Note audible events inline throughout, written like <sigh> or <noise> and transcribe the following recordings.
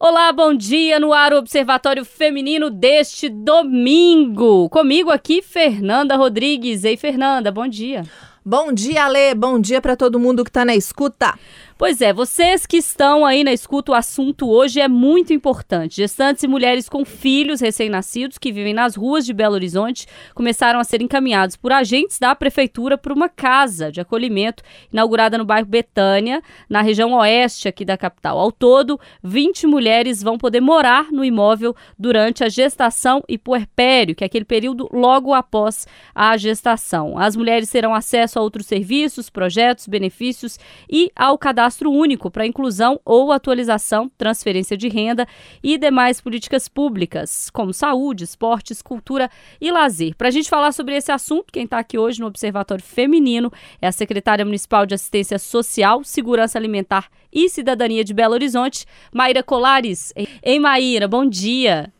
Olá, bom dia no ar Observatório Feminino deste domingo. Comigo aqui, Fernanda Rodrigues. Ei, Fernanda, bom dia. Bom dia, Alê. Bom dia para todo mundo que está na escuta. Pois é, vocês que estão aí na escuta, o assunto hoje é muito importante. Gestantes e mulheres com filhos recém-nascidos que vivem nas ruas de Belo Horizonte começaram a ser encaminhados por agentes da prefeitura para uma casa de acolhimento inaugurada no bairro Betânia, na região oeste aqui da capital. Ao todo, 20 mulheres vão poder morar no imóvel durante a gestação e puerpério, que é aquele período logo após a gestação. As mulheres terão acesso a outros serviços, projetos, benefícios e ao cadastro cadastro único para inclusão ou atualização, transferência de renda e demais políticas públicas, como saúde, esportes, cultura e lazer. Para a gente falar sobre esse assunto, quem está aqui hoje no Observatório Feminino é a secretária municipal de Assistência Social, Segurança Alimentar e Cidadania de Belo Horizonte, Maíra Colares. Ei, Maíra, bom dia.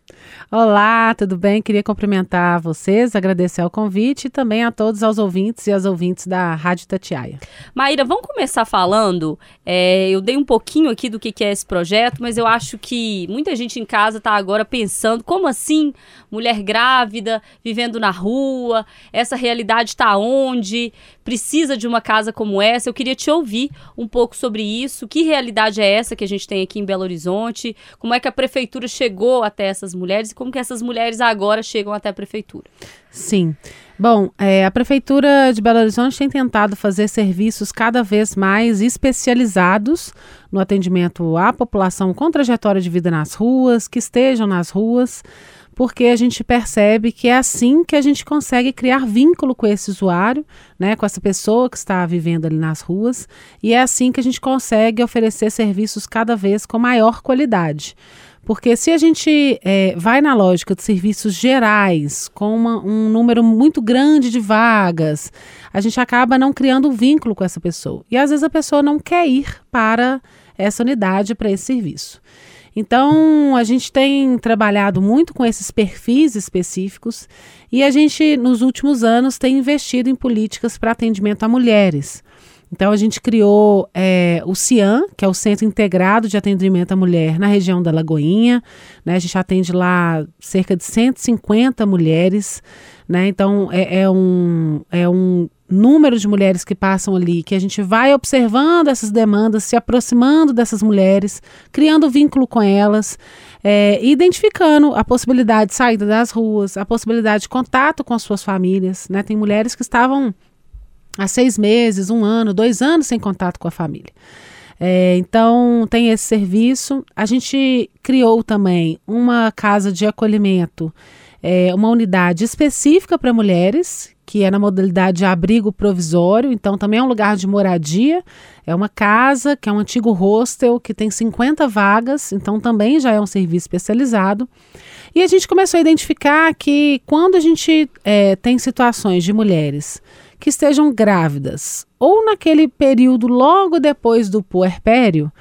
Olá, tudo bem? Queria cumprimentar vocês, agradecer o convite e também a todos os ouvintes e as ouvintes da Rádio Tatiaia. Maíra, vamos começar falando. É, eu dei um pouquinho aqui do que, que é esse projeto, mas eu acho que muita gente em casa está agora pensando: como assim? Mulher grávida, vivendo na rua, essa realidade está onde? Precisa de uma casa como essa? Eu queria te ouvir um pouco sobre isso. Que realidade é essa que a gente tem aqui em Belo Horizonte? Como é que a prefeitura chegou até essas mulheres e como que essas mulheres agora chegam até a prefeitura? Sim. Bom, é, a Prefeitura de Belo Horizonte tem tentado fazer serviços cada vez mais especializados no atendimento à população com trajetória de vida nas ruas, que estejam nas ruas, porque a gente percebe que é assim que a gente consegue criar vínculo com esse usuário, né, com essa pessoa que está vivendo ali nas ruas, e é assim que a gente consegue oferecer serviços cada vez com maior qualidade. Porque se a gente é, vai na lógica de serviços gerais, com uma, um número muito grande de vagas, a gente acaba não criando um vínculo com essa pessoa. E às vezes a pessoa não quer ir para essa unidade, para esse serviço. Então, a gente tem trabalhado muito com esses perfis específicos e a gente, nos últimos anos, tem investido em políticas para atendimento a mulheres. Então a gente criou é, o CIAN, que é o Centro Integrado de Atendimento à Mulher na região da Lagoinha. Né? A gente atende lá cerca de 150 mulheres. Né? Então é, é, um, é um número de mulheres que passam ali, que a gente vai observando essas demandas, se aproximando dessas mulheres, criando vínculo com elas, é, identificando a possibilidade de saída das ruas, a possibilidade de contato com as suas famílias. Né? Tem mulheres que estavam há seis meses, um ano, dois anos sem contato com a família. É, então, tem esse serviço. A gente criou também uma casa de acolhimento, é, uma unidade específica para mulheres, que é na modalidade de abrigo provisório. Então, também é um lugar de moradia. É uma casa que é um antigo hostel que tem 50 vagas, então também já é um serviço especializado. E a gente começou a identificar que quando a gente é, tem situações de mulheres que estejam grávidas ou naquele período logo depois do puerpério,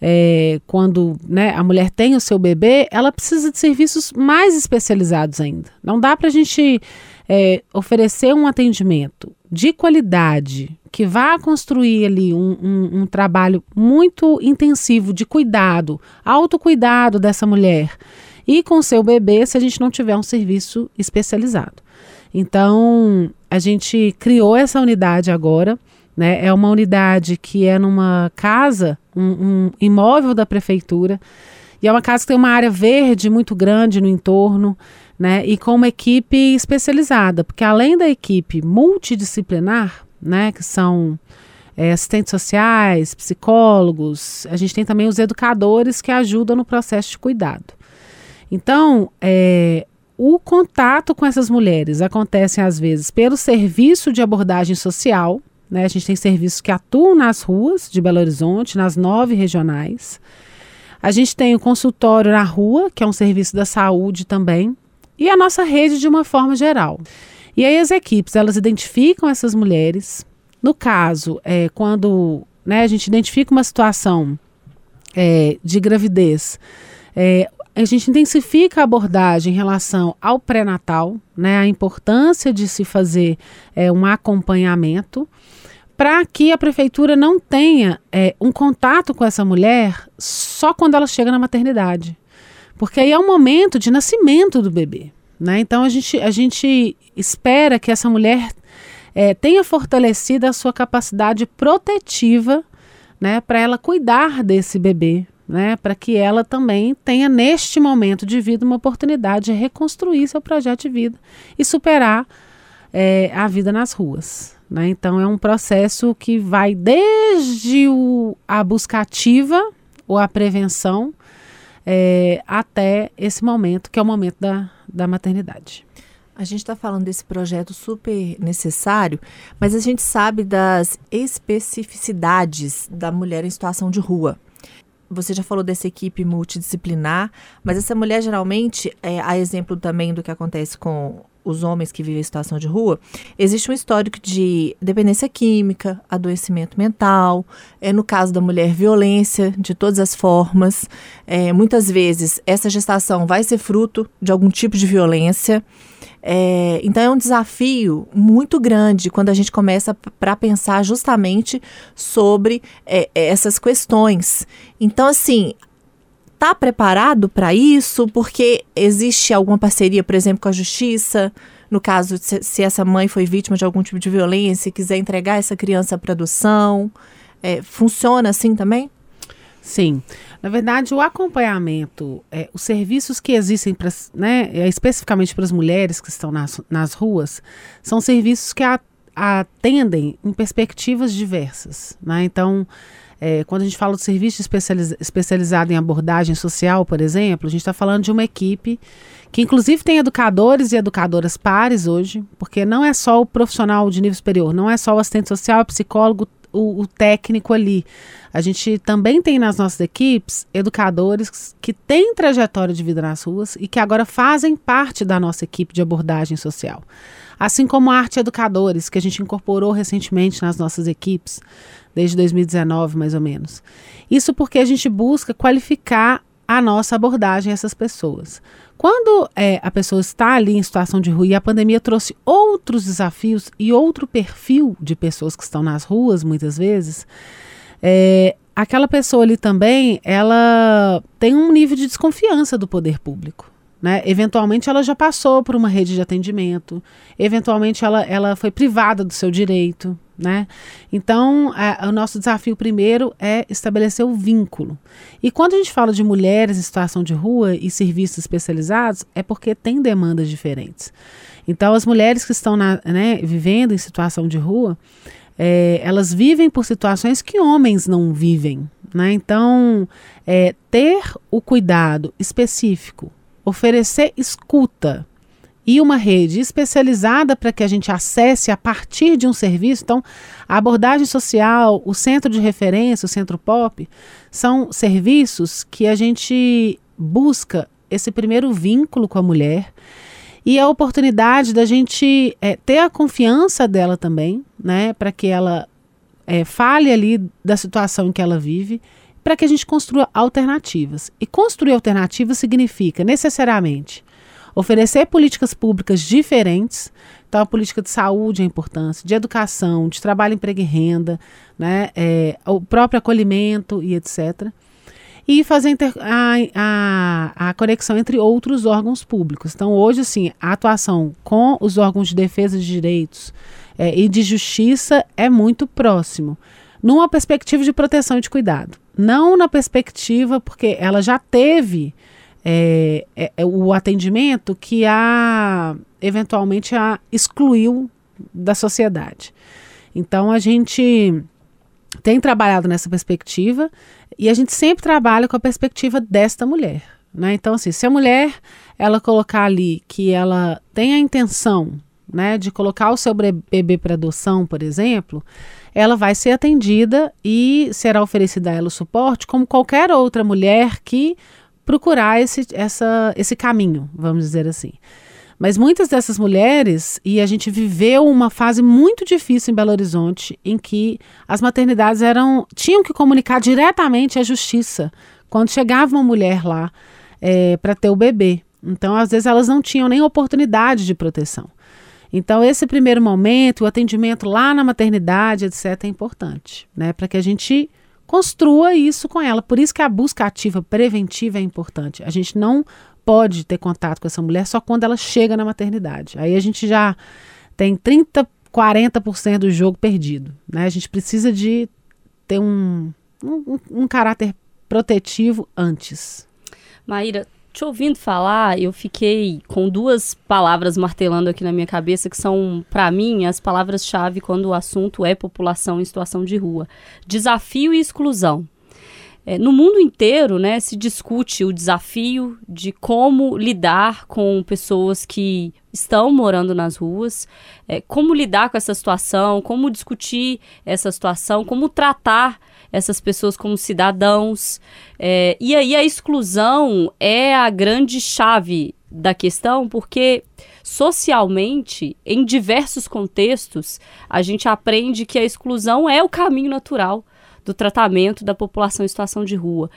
é, quando né, a mulher tem o seu bebê, ela precisa de serviços mais especializados ainda. Não dá para a gente é, oferecer um atendimento de qualidade que vá construir ali um, um, um trabalho muito intensivo de cuidado, autocuidado dessa mulher e com seu bebê se a gente não tiver um serviço especializado. Então, a gente criou essa unidade agora. Né? É uma unidade que é numa casa, um, um imóvel da prefeitura. E é uma casa que tem uma área verde muito grande no entorno, né? E com uma equipe especializada, porque além da equipe multidisciplinar, né? Que são é, assistentes sociais, psicólogos, a gente tem também os educadores que ajudam no processo de cuidado. Então, é, o contato com essas mulheres acontece às vezes pelo serviço de abordagem social. Né? A gente tem serviços que atuam nas ruas de Belo Horizonte, nas nove regionais. A gente tem o consultório na rua, que é um serviço da saúde também, e a nossa rede de uma forma geral. E aí as equipes elas identificam essas mulheres. No caso, é, quando né, a gente identifica uma situação é, de gravidez, é, a gente intensifica a abordagem em relação ao pré-natal, né, a importância de se fazer é, um acompanhamento, para que a prefeitura não tenha é, um contato com essa mulher só quando ela chega na maternidade. Porque aí é o momento de nascimento do bebê. Né? Então a gente, a gente espera que essa mulher é, tenha fortalecido a sua capacidade protetiva né, para ela cuidar desse bebê, né, para que ela também tenha, neste momento de vida, uma oportunidade de reconstruir seu projeto de vida e superar é, a vida nas ruas. Né? Então, é um processo que vai desde o, a busca ativa ou a prevenção é, até esse momento, que é o momento da, da maternidade. A gente está falando desse projeto super necessário, mas a gente sabe das especificidades da mulher em situação de rua. Você já falou dessa equipe multidisciplinar, mas essa mulher geralmente, é, a exemplo também do que acontece com os homens que vivem em situação de rua, existe um histórico de dependência química, adoecimento mental, é, no caso da mulher, violência de todas as formas. É, muitas vezes essa gestação vai ser fruto de algum tipo de violência. É, então é um desafio muito grande quando a gente começa para pensar justamente sobre é, essas questões. Então, assim, está preparado para isso? Porque existe alguma parceria, por exemplo, com a justiça? No caso, se, se essa mãe foi vítima de algum tipo de violência e quiser entregar essa criança para adoção, é, funciona assim também? Sim. Na verdade, o acompanhamento, é, os serviços que existem, pra, né, é, especificamente para as mulheres que estão nas, nas ruas, são serviços que a, atendem em perspectivas diversas. Né? Então, é, quando a gente fala de serviço especializ especializado em abordagem social, por exemplo, a gente está falando de uma equipe que inclusive tem educadores e educadoras pares hoje, porque não é só o profissional de nível superior, não é só o assistente social, o psicólogo, o, o, técnico ali. A gente também tem nas nossas equipes educadores que têm trajetória de vida nas ruas e que agora fazem parte da nossa equipe de abordagem social. Assim como arte educadores, que a gente incorporou recentemente nas nossas equipes desde 2019 mais ou menos. Isso porque a gente busca qualificar a nossa abordagem a essas pessoas. Quando é, a pessoa está ali em situação de rua e a pandemia trouxe outros desafios e outro perfil de pessoas que estão nas ruas, muitas vezes, é, aquela pessoa ali também, ela tem um nível de desconfiança do poder público. Né? Eventualmente ela já passou por uma rede de atendimento, eventualmente ela, ela foi privada do seu direito. Né? Então, a, o nosso desafio primeiro é estabelecer o vínculo. E quando a gente fala de mulheres em situação de rua e serviços especializados, é porque tem demandas diferentes. Então, as mulheres que estão na, né, vivendo em situação de rua, é, elas vivem por situações que homens não vivem. Né? Então, é, ter o cuidado específico oferecer escuta e uma rede especializada para que a gente acesse a partir de um serviço. Então, a abordagem social, o centro de referência, o centro pop, são serviços que a gente busca esse primeiro vínculo com a mulher e a oportunidade da gente é, ter a confiança dela também, né, para que ela é, fale ali da situação em que ela vive para que a gente construa alternativas. E construir alternativas significa necessariamente oferecer políticas públicas diferentes. Então, a política de saúde é importante, de educação, de trabalho, emprego e renda, né, é, o próprio acolhimento e etc. E fazer a, a, a conexão entre outros órgãos públicos. Então, hoje, assim, a atuação com os órgãos de defesa de direitos é, e de justiça é muito próximo, numa perspectiva de proteção e de cuidado não na perspectiva, porque ela já teve é, é, é, o atendimento que a eventualmente a excluiu da sociedade. Então a gente tem trabalhado nessa perspectiva e a gente sempre trabalha com a perspectiva desta mulher. Né? Então, assim, se a mulher ela colocar ali que ela tem a intenção né, de colocar o seu bebê para adoção, por exemplo, ela vai ser atendida e será oferecida a ela o suporte como qualquer outra mulher que procurar esse, essa, esse caminho, vamos dizer assim. Mas muitas dessas mulheres, e a gente viveu uma fase muito difícil em Belo Horizonte, em que as maternidades eram tinham que comunicar diretamente à justiça quando chegava uma mulher lá é, para ter o bebê. Então, às vezes, elas não tinham nem oportunidade de proteção. Então, esse primeiro momento, o atendimento lá na maternidade, etc., é importante, né? Para que a gente construa isso com ela. Por isso que a busca ativa preventiva é importante. A gente não pode ter contato com essa mulher só quando ela chega na maternidade. Aí a gente já tem 30, 40% do jogo perdido. Né? A gente precisa de ter um, um, um caráter protetivo antes. Maíra, te ouvindo falar, eu fiquei com duas palavras martelando aqui na minha cabeça que são, para mim, as palavras-chave quando o assunto é população em situação de rua: desafio e exclusão. É, no mundo inteiro, né, se discute o desafio de como lidar com pessoas que estão morando nas ruas, é, como lidar com essa situação, como discutir essa situação, como tratar essas pessoas como cidadãos. É, e aí a exclusão é a grande chave da questão, porque socialmente, em diversos contextos, a gente aprende que a exclusão é o caminho natural do tratamento da população em situação de rua.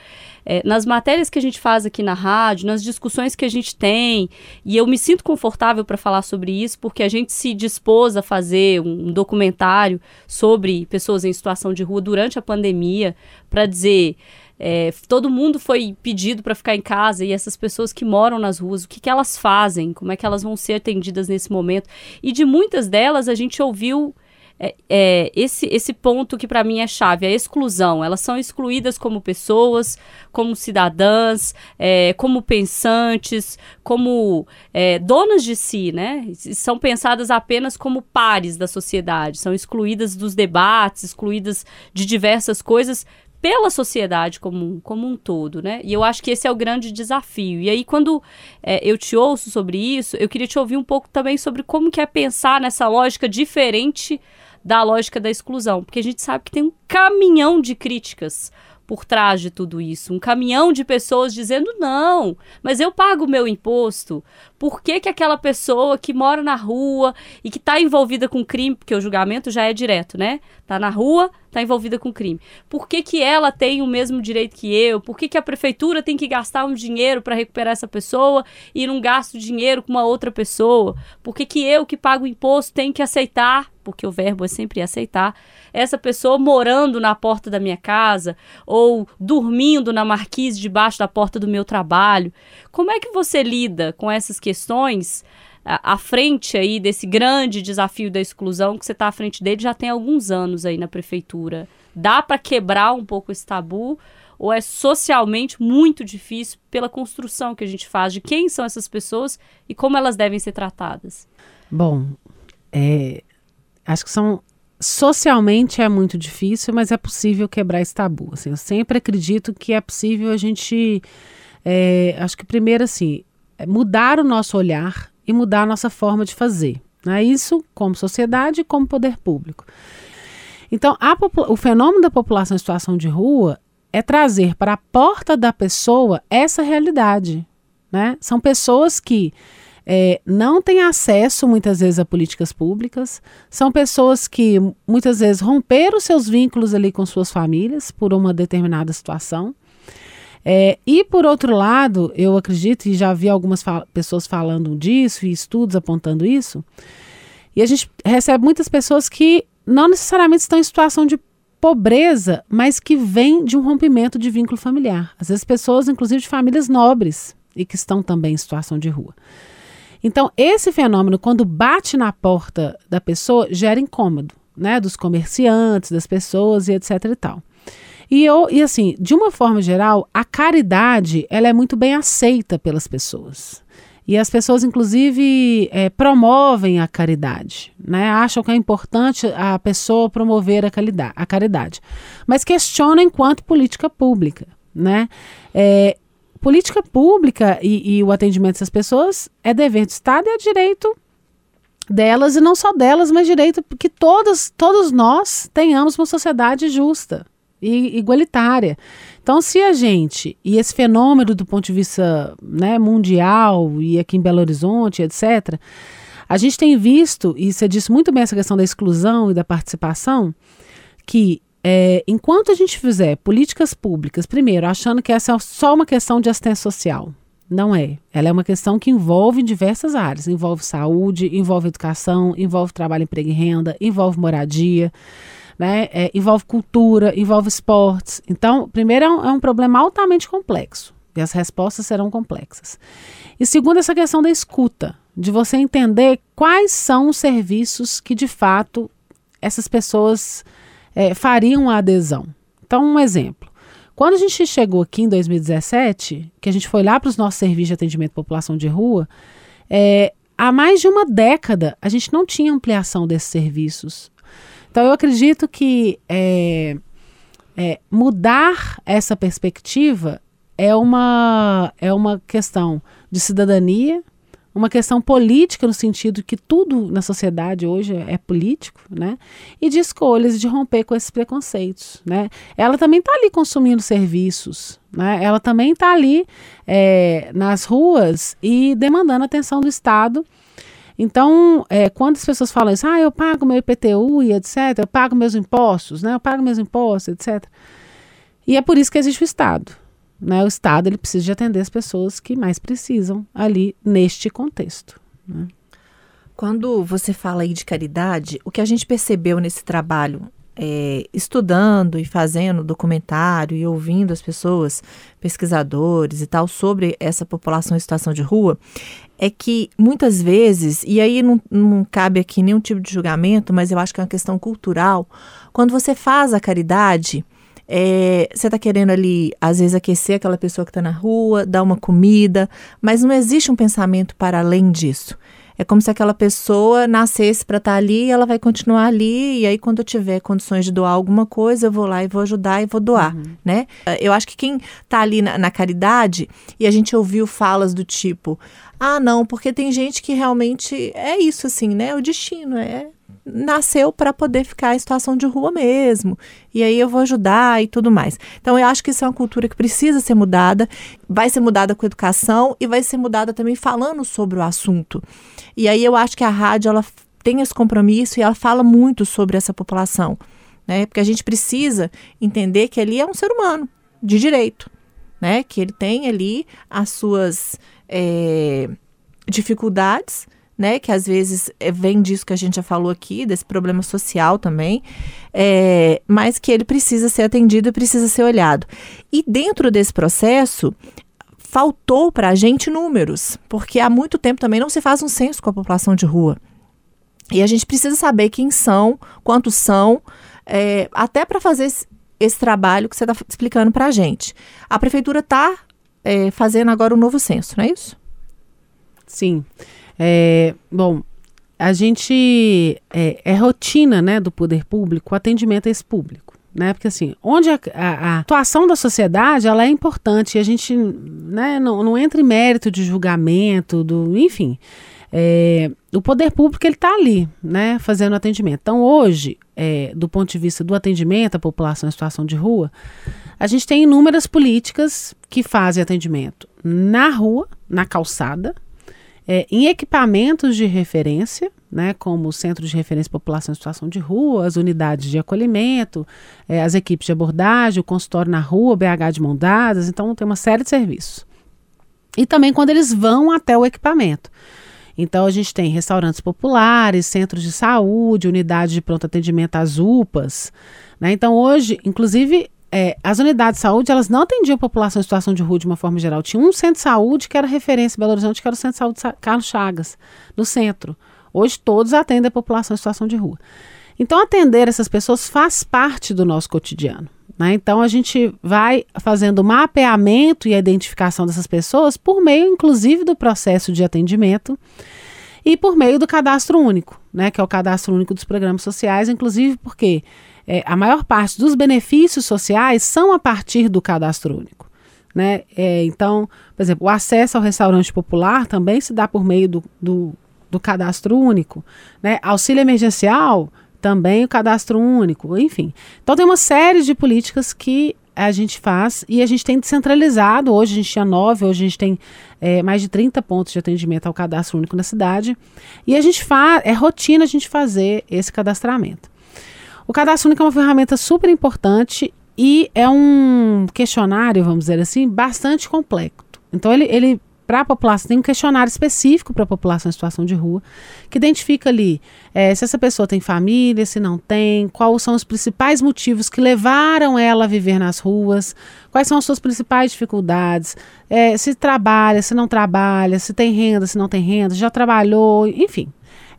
É, nas matérias que a gente faz aqui na rádio, nas discussões que a gente tem, e eu me sinto confortável para falar sobre isso, porque a gente se dispôs a fazer um, um documentário sobre pessoas em situação de rua durante a pandemia, para dizer. É, todo mundo foi pedido para ficar em casa e essas pessoas que moram nas ruas, o que, que elas fazem, como é que elas vão ser atendidas nesse momento. E de muitas delas a gente ouviu é, é, esse, esse ponto que para mim é chave, a exclusão. Elas são excluídas como pessoas, como cidadãs, é, como pensantes, como é, donas de si, né? São pensadas apenas como pares da sociedade, são excluídas dos debates, excluídas de diversas coisas pela sociedade como, como um todo, né? E eu acho que esse é o grande desafio. E aí, quando é, eu te ouço sobre isso, eu queria te ouvir um pouco também sobre como que é pensar nessa lógica diferente da lógica da exclusão, porque a gente sabe que tem um caminhão de críticas por trás de tudo isso. Um caminhão de pessoas dizendo: não, mas eu pago o meu imposto. Por que, que aquela pessoa que mora na rua e que está envolvida com crime, porque o julgamento já é direto, né? Tá na rua, tá envolvida com crime. Por que, que ela tem o mesmo direito que eu? Por que, que a prefeitura tem que gastar um dinheiro para recuperar essa pessoa e não gasto dinheiro com uma outra pessoa? Por que, que eu, que pago imposto, tenho que aceitar porque o verbo é sempre aceitar, essa pessoa morando na porta da minha casa ou dormindo na marquise debaixo da porta do meu trabalho. Como é que você lida com essas questões à frente aí desse grande desafio da exclusão que você está à frente dele já tem alguns anos aí na prefeitura? Dá para quebrar um pouco esse tabu ou é socialmente muito difícil pela construção que a gente faz de quem são essas pessoas e como elas devem ser tratadas? Bom, é, Acho que são socialmente é muito difícil, mas é possível quebrar esse tabu. Assim, eu sempre acredito que é possível a gente, é, acho que primeiro assim, é mudar o nosso olhar e mudar a nossa forma de fazer. Né? Isso como sociedade como poder público. Então, o fenômeno da população em situação de rua é trazer para a porta da pessoa essa realidade. Né? São pessoas que é, não têm acesso muitas vezes a políticas públicas, são pessoas que muitas vezes romperam seus vínculos ali com suas famílias por uma determinada situação. É, e por outro lado, eu acredito, e já vi algumas pessoas falando disso e estudos apontando isso, e a gente recebe muitas pessoas que não necessariamente estão em situação de pobreza, mas que vêm de um rompimento de vínculo familiar. Às vezes pessoas, inclusive de famílias nobres, e que estão também em situação de rua. Então, esse fenômeno, quando bate na porta da pessoa, gera incômodo, né? Dos comerciantes, das pessoas e etc e tal. E, eu, e assim, de uma forma geral, a caridade ela é muito bem aceita pelas pessoas. E as pessoas, inclusive, é, promovem a caridade, né? acham que é importante a pessoa promover a, caridade, a caridade. mas questionam enquanto política pública. Né? É, política pública e, e o atendimento dessas pessoas é dever do Estado e é direito delas e não só delas, mas direito que todos, todos nós tenhamos uma sociedade justa e igualitária. Então, se a gente, e esse fenômeno do ponto de vista né, mundial e aqui em Belo Horizonte, etc., a gente tem visto, e você disse muito bem essa questão da exclusão e da participação, que é, enquanto a gente fizer políticas públicas, primeiro, achando que essa é só uma questão de assistência social, não é. Ela é uma questão que envolve diversas áreas. Envolve saúde, envolve educação, envolve trabalho, emprego e renda, envolve moradia. né? É, envolve cultura, envolve esportes. Então, primeiro é um, é um problema altamente complexo e as respostas serão complexas. E segundo, essa questão da escuta, de você entender quais são os serviços que de fato essas pessoas é, fariam a adesão. Então, um exemplo. Quando a gente chegou aqui em 2017, que a gente foi lá para os nossos serviços de atendimento à população de rua, é, há mais de uma década a gente não tinha ampliação desses serviços. Então eu acredito que é, é, mudar essa perspectiva é uma, é uma questão de cidadania, uma questão política no sentido que tudo na sociedade hoje é político, né? E de escolhas de romper com esses preconceitos, né? Ela também está ali consumindo serviços, né? Ela também está ali é, nas ruas e demandando atenção do Estado. Então, é, quando as pessoas falam isso, ah, eu pago meu IPTU e etc., eu pago meus impostos, né? Eu pago meus impostos, etc. E é por isso que existe o Estado. Né? O Estado ele precisa de atender as pessoas que mais precisam ali neste contexto. Né? Quando você fala aí de caridade, o que a gente percebeu nesse trabalho, é, estudando e fazendo documentário e ouvindo as pessoas, pesquisadores e tal, sobre essa população em situação de rua, é que muitas vezes, e aí não, não cabe aqui nenhum tipo de julgamento, mas eu acho que é uma questão cultural, quando você faz a caridade, é, você está querendo ali, às vezes, aquecer aquela pessoa que está na rua, dar uma comida, mas não existe um pensamento para além disso. É como se aquela pessoa nascesse para estar tá ali e ela vai continuar ali. E aí, quando eu tiver condições de doar alguma coisa, eu vou lá e vou ajudar e vou doar, uhum. né? Eu acho que quem está ali na, na caridade, e a gente ouviu falas do tipo: ah, não, porque tem gente que realmente é isso, assim, né? O destino é nasceu para poder ficar em situação de rua mesmo. E aí eu vou ajudar e tudo mais. Então eu acho que isso é uma cultura que precisa ser mudada, vai ser mudada com educação e vai ser mudada também falando sobre o assunto. E aí eu acho que a rádio ela tem esse compromisso e ela fala muito sobre essa população, né? Porque a gente precisa entender que ali é um ser humano de direito, né? Que ele tem ali as suas é, dificuldades né? Que às vezes é, vem disso que a gente já falou aqui, desse problema social também, é, mas que ele precisa ser atendido e precisa ser olhado. E dentro desse processo, faltou para a gente números, porque há muito tempo também não se faz um censo com a população de rua. E a gente precisa saber quem são, quantos são, é, até para fazer esse, esse, trabalho que você está explicando para a gente. A prefeitura está é, fazendo agora um novo censo, não é isso? Sim. É, bom, a gente é, é, rotina né, do poder público o atendimento a esse público. Né? Porque assim, onde a, a, a, atuação da sociedade ela é importante e a gente né, não, não entra em mérito de julgamento, do, enfim. É, o poder público ele está ali, né, fazendo atendimento. Então hoje, é, do ponto de vista do atendimento à população em situação de rua, a gente tem inúmeras políticas que fazem atendimento na rua, na calçada, é, em equipamentos de referência, né, como o Centro de Referência População em Situação de Rua, as unidades de acolhimento, é, as equipes de abordagem, o consultório na rua, o BH de mão dadas, então tem uma série de serviços. E também quando eles vão até o equipamento. Então a gente tem restaurantes populares, centros de saúde, unidades de pronto atendimento, as UPAs. Né? Então hoje, inclusive, é, as unidades de saúde, elas não atendiam a população em situação de rua de uma forma geral. Tinha um centro de saúde que era referência em Belo Horizonte, que era o Centro de Saúde Carlos Chagas, no centro. Hoje todos atendem a população em situação de rua. Então, atender essas pessoas faz parte do nosso cotidiano. Né? Então, a gente vai fazendo mapeamento e a identificação dessas pessoas por meio, inclusive, do processo de atendimento e por meio do cadastro único, né? que é o cadastro único dos programas sociais, inclusive porque é, a maior parte dos benefícios sociais são a partir do cadastro único. Né? É, então, por exemplo, o acesso ao restaurante popular também se dá por meio do, do, do cadastro único. Né? Auxílio emergencial, também o cadastro único, enfim. Então, tem uma série de políticas que a gente faz e a gente tem descentralizado. Hoje a gente tinha nove, hoje a gente tem é, mais de 30 pontos de atendimento ao cadastro único na cidade. E a gente faz, é rotina a gente fazer esse cadastramento. O cadastro único é uma ferramenta super importante e é um questionário, vamos dizer assim, bastante complexo. Então ele, ele para a população, tem um questionário específico para a população em situação de rua, que identifica ali é, se essa pessoa tem família, se não tem, quais são os principais motivos que levaram ela a viver nas ruas, quais são as suas principais dificuldades, é, se trabalha, se não trabalha, se tem renda, se não tem renda, já trabalhou, enfim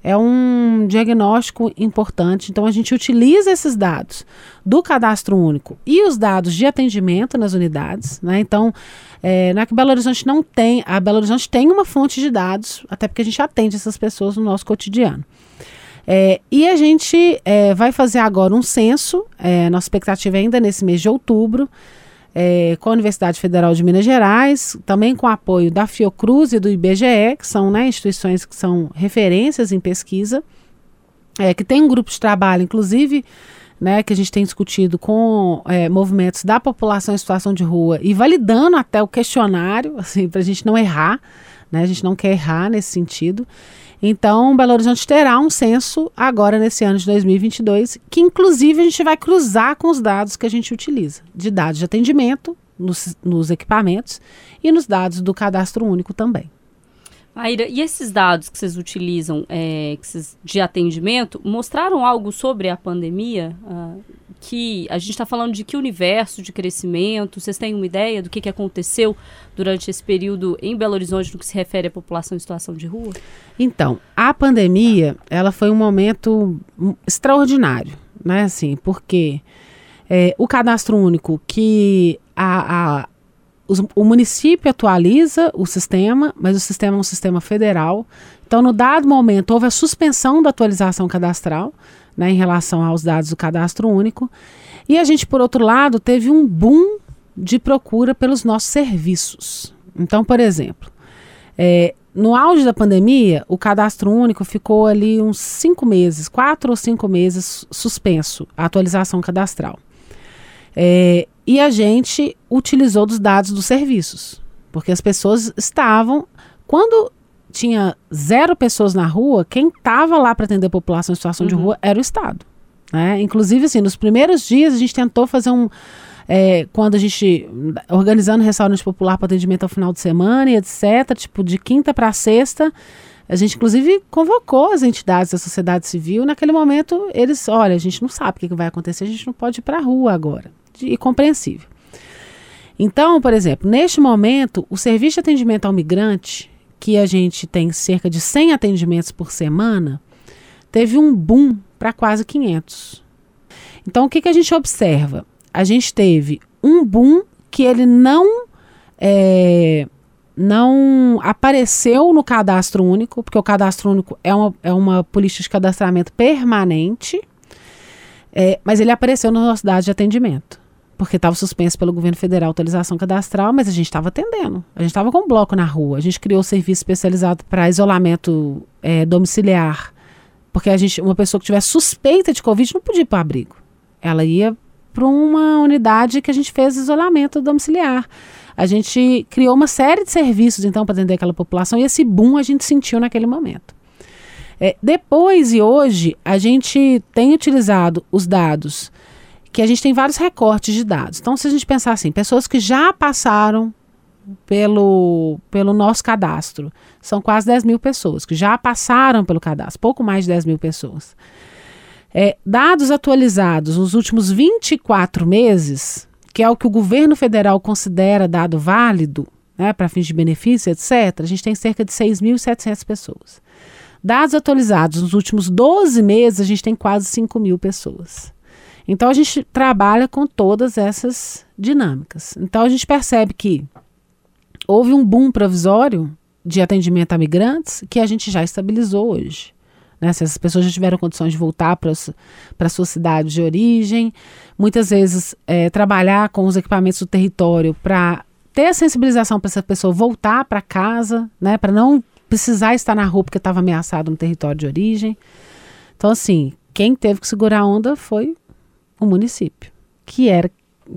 é um diagnóstico importante. Então, a gente utiliza esses dados do cadastro único e os dados de atendimento nas unidades. Né? Então, é, não é que Belo Horizonte não tem, a Belo Horizonte tem uma fonte de dados, até porque a gente atende essas pessoas no nosso cotidiano. É, e a gente é, vai fazer agora um censo, é, nossa expectativa é ainda nesse mês de outubro, é, com a Universidade Federal de Minas Gerais, também com apoio da Fiocruz e do IBGE, que são né, instituições que são referências em pesquisa, é, que tem um grupo de trabalho, inclusive, né, que a gente tem discutido com é, movimentos da população em situação de rua e validando até o questionário, <laughs> assim, para a gente não errar, né, a gente não quer errar nesse sentido. Então, Belo Horizonte terá um censo agora nesse ano de 2022, que inclusive a gente vai cruzar com os dados que a gente utiliza, de dados de atendimento nos, nos equipamentos e nos dados do cadastro único também. Aira, e esses dados que vocês utilizam é, que vocês, de atendimento mostraram algo sobre a pandemia? Uh, que a gente está falando de que universo de crescimento? Vocês têm uma ideia do que, que aconteceu durante esse período em Belo Horizonte no que se refere à população em situação de rua? Então, a pandemia, ela foi um momento extraordinário, né? Assim, porque é, o cadastro único que a, a o município atualiza o sistema, mas o sistema é um sistema federal. Então, no dado momento, houve a suspensão da atualização cadastral né, em relação aos dados do cadastro único. E a gente, por outro lado, teve um boom de procura pelos nossos serviços. Então, por exemplo, é, no auge da pandemia, o cadastro único ficou ali uns cinco meses, quatro ou cinco meses suspenso, a atualização cadastral. É, e a gente utilizou dos dados dos serviços, porque as pessoas estavam. Quando tinha zero pessoas na rua, quem estava lá para atender a população em situação uhum. de rua era o Estado. Né? Inclusive, assim, nos primeiros dias a gente tentou fazer um. É, quando a gente. organizando restaurante popular para atendimento ao final de semana e etc., tipo, de quinta para sexta. A gente, inclusive, convocou as entidades da sociedade civil. Naquele momento, eles, olha, a gente não sabe o que, que vai acontecer, a gente não pode ir para a rua agora. E compreensível. Então, por exemplo, neste momento, o serviço de atendimento ao migrante, que a gente tem cerca de 100 atendimentos por semana, teve um boom para quase 500. Então, o que, que a gente observa? A gente teve um boom que ele não é, não apareceu no cadastro único, porque o cadastro único é uma, é uma política de cadastramento permanente, é, mas ele apareceu na nossa cidade de atendimento porque estava suspenso pelo governo federal a atualização cadastral, mas a gente estava atendendo. A gente estava com um bloco na rua. A gente criou um serviço especializado para isolamento é, domiciliar, porque a gente, uma pessoa que tivesse suspeita de Covid não podia ir para abrigo. Ela ia para uma unidade que a gente fez isolamento domiciliar. A gente criou uma série de serviços, então, para atender aquela população, e esse boom a gente sentiu naquele momento. É, depois e hoje, a gente tem utilizado os dados que a gente tem vários recortes de dados. Então, se a gente pensar assim, pessoas que já passaram pelo, pelo nosso cadastro, são quase 10 mil pessoas que já passaram pelo cadastro, pouco mais de 10 mil pessoas. É, dados atualizados nos últimos 24 meses, que é o que o governo federal considera dado válido, né, para fins de benefício, etc., a gente tem cerca de 6.700 pessoas. Dados atualizados nos últimos 12 meses, a gente tem quase 5 mil pessoas. Então a gente trabalha com todas essas dinâmicas. Então a gente percebe que houve um boom provisório de atendimento a migrantes que a gente já estabilizou hoje. Né? Se essas pessoas já tiveram condições de voltar para a sua cidade de origem, muitas vezes é, trabalhar com os equipamentos do território para ter a sensibilização para essa pessoa voltar para casa, né? para não precisar estar na rua porque estava ameaçado no território de origem. Então, assim, quem teve que segurar a onda foi o município, que era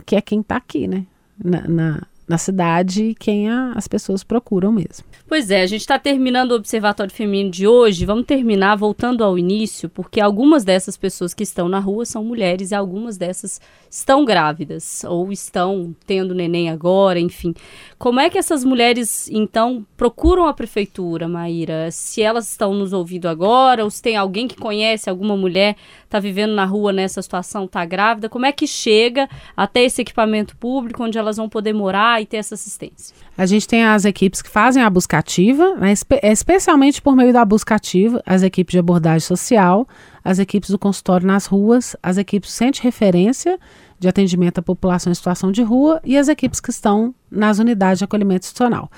que é quem está aqui, né? Na, na, na cidade quem a, as pessoas procuram mesmo. Pois é, a gente está terminando o Observatório Feminino de hoje. Vamos terminar voltando ao início, porque algumas dessas pessoas que estão na rua são mulheres e algumas dessas estão grávidas ou estão tendo neném agora, enfim. Como é que essas mulheres, então, procuram a prefeitura, Maíra? Se elas estão nos ouvindo agora, ou se tem alguém que conhece alguma mulher está vivendo na rua nessa situação, está grávida, como é que chega até esse equipamento público onde elas vão poder morar e ter essa assistência? A gente tem as equipes que fazem a busca ativa, né, espe especialmente por meio da busca ativa, as equipes de abordagem social, as equipes do consultório nas ruas, as equipes Sente Referência de atendimento à população em situação de rua e as equipes que estão nas unidades de acolhimento institucional.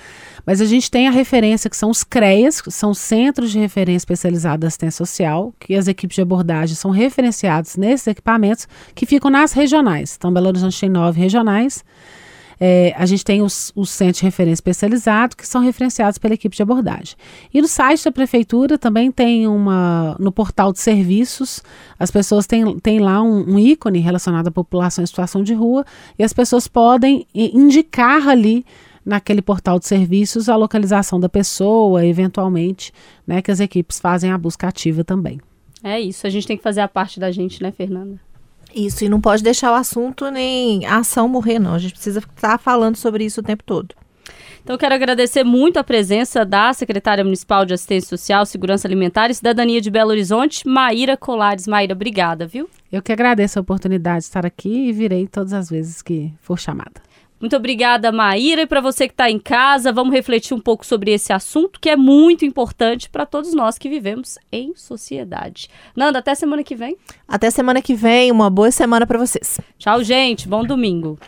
Mas a gente tem a referência que são os CREAS, que são Centros de Referência Especializado da Assistência Social, que as equipes de abordagem são referenciadas nesses equipamentos que ficam nas regionais. Então, Belo Horizonte tem nove regionais, é, a gente tem os, os centros de referência especializados que são referenciados pela equipe de abordagem. E no site da prefeitura também tem uma, no portal de serviços, as pessoas têm, têm lá um, um ícone relacionado à população em situação de rua e as pessoas podem indicar ali naquele portal de serviços a localização da pessoa, eventualmente, né, que as equipes fazem a busca ativa também. É isso, a gente tem que fazer a parte da gente, né, Fernanda? Isso, e não pode deixar o assunto nem a ação morrer, não. A gente precisa estar falando sobre isso o tempo todo. Então, quero agradecer muito a presença da secretária municipal de Assistência Social, Segurança Alimentar e Cidadania de Belo Horizonte, Maíra Colares. Maíra, obrigada, viu? Eu que agradeço a oportunidade de estar aqui e virei todas as vezes que for chamada. Muito obrigada, Maíra. E para você que está em casa, vamos refletir um pouco sobre esse assunto que é muito importante para todos nós que vivemos em sociedade. Nanda, até semana que vem. Até semana que vem. Uma boa semana para vocês. Tchau, gente. Bom domingo.